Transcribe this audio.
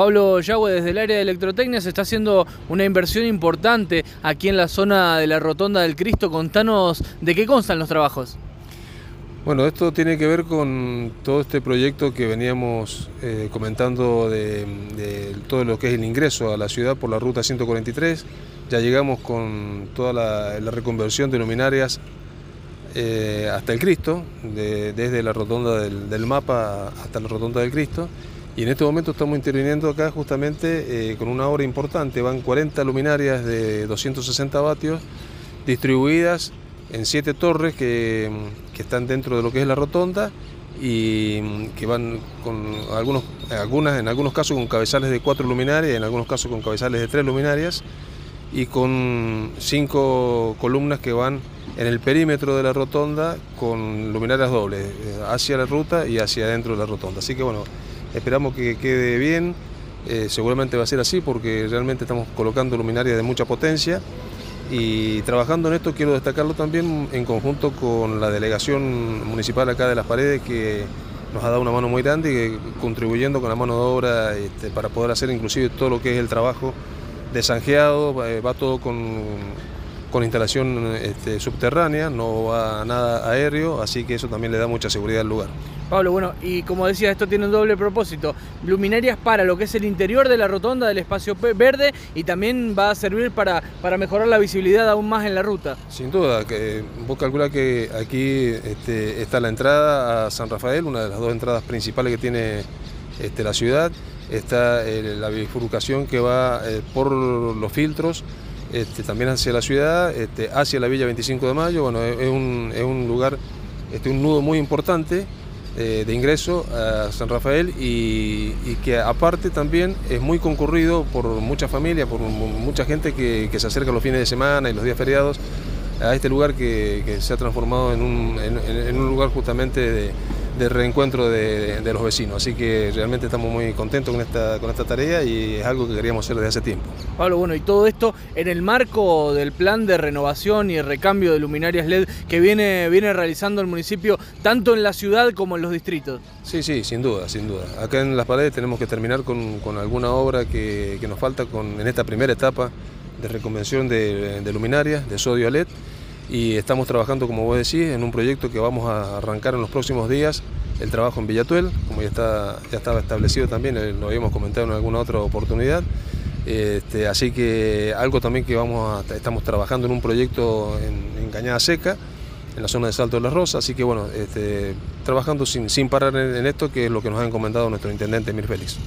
Pablo Yagüe, desde el área de electrotecnia se está haciendo una inversión importante aquí en la zona de la Rotonda del Cristo. Contanos de qué constan los trabajos. Bueno, esto tiene que ver con todo este proyecto que veníamos eh, comentando de, todo lo que es el ingreso a la ciudad por la ruta 143. Ya llegamos con toda la, reconversión de luminarias eh, hasta el Cristo, desde la rotonda del, mapa hasta la rotonda del Cristo. Y en este momento estamos interviniendo acá justamente eh, con una obra importante. Van 40 luminarias de 260 vatios distribuidas en siete torres que, están dentro de lo que es la rotonda y que van con algunos, algunas, en algunos casos con cabezales de cuatro luminarias, en algunos casos con cabezales de tres luminarias y con cinco columnas que van en el perímetro de la rotonda con luminarias dobles, eh, hacia la ruta y hacia adentro de la rotonda. Así que bueno, esperamos que quede bien, eh, seguramente va a ser así porque realmente estamos colocando luminarias de mucha potencia. Y trabajando en esto quiero destacarlo también en conjunto con la delegación municipal acá de Las Paredes que nos ha dado una mano muy grande y contribuyendo con la mano de obra este, para poder hacer inclusive todo lo que es el trabajo de zanjeado, va todo con con instalación este, subterránea, no va nada aéreo, así que eso también le da mucha seguridad al lugar. Pablo, bueno, y como decía, esto tiene un doble propósito. Luminarias para lo que es el interior de la rotonda del espacio verde y también va a servir para, para mejorar la visibilidad aún más en la ruta. Sin duda, que vos calculás que aquí este, está la entrada a San Rafael, una de las dos entradas principales que tiene este, la ciudad, está eh, la bifurcación que va eh, por los filtros este, también hacia la ciudad, este, hacia la Villa 25 de Mayo. Bueno, es un, lugar, este, un nudo muy importante eh, de ingreso a San Rafael y, que aparte también es muy concurrido por muchas familias, por mucha gente que, se acerca los fines de semana y los días feriados a este lugar que, se ha transformado en un lugar justamente de de reencuentro de, los vecinos. Así que realmente estamos muy contentos con esta, con esta tarea y es algo que queríamos hacer desde hace tiempo. Pablo, bueno, y todo esto en el marco del plan de renovación y recambio de luminarias LED que viene, viene realizando el municipio tanto en la ciudad como en los distritos. Sí, sí, sin duda, sin duda. Acá en Las Paredes tenemos que terminar con, alguna obra que, nos falta con, en esta primera etapa de reconvención de, de luminarias, de sodio LED y estamos trabajando, como vos decís, en un proyecto que vamos a arrancar en los próximos días, el trabajo en Villatuel, como ya, está, ya estaba establecido también, eh, lo habíamos comentado en alguna otra oportunidad. Este, así que algo también que vamos a, estamos trabajando en un proyecto en, Cañada Seca, en la zona de Salto de la Rosa, así que bueno, este, trabajando sin, sin parar en, esto, que es lo que nos ha encomendado nuestro intendente Mir Félix.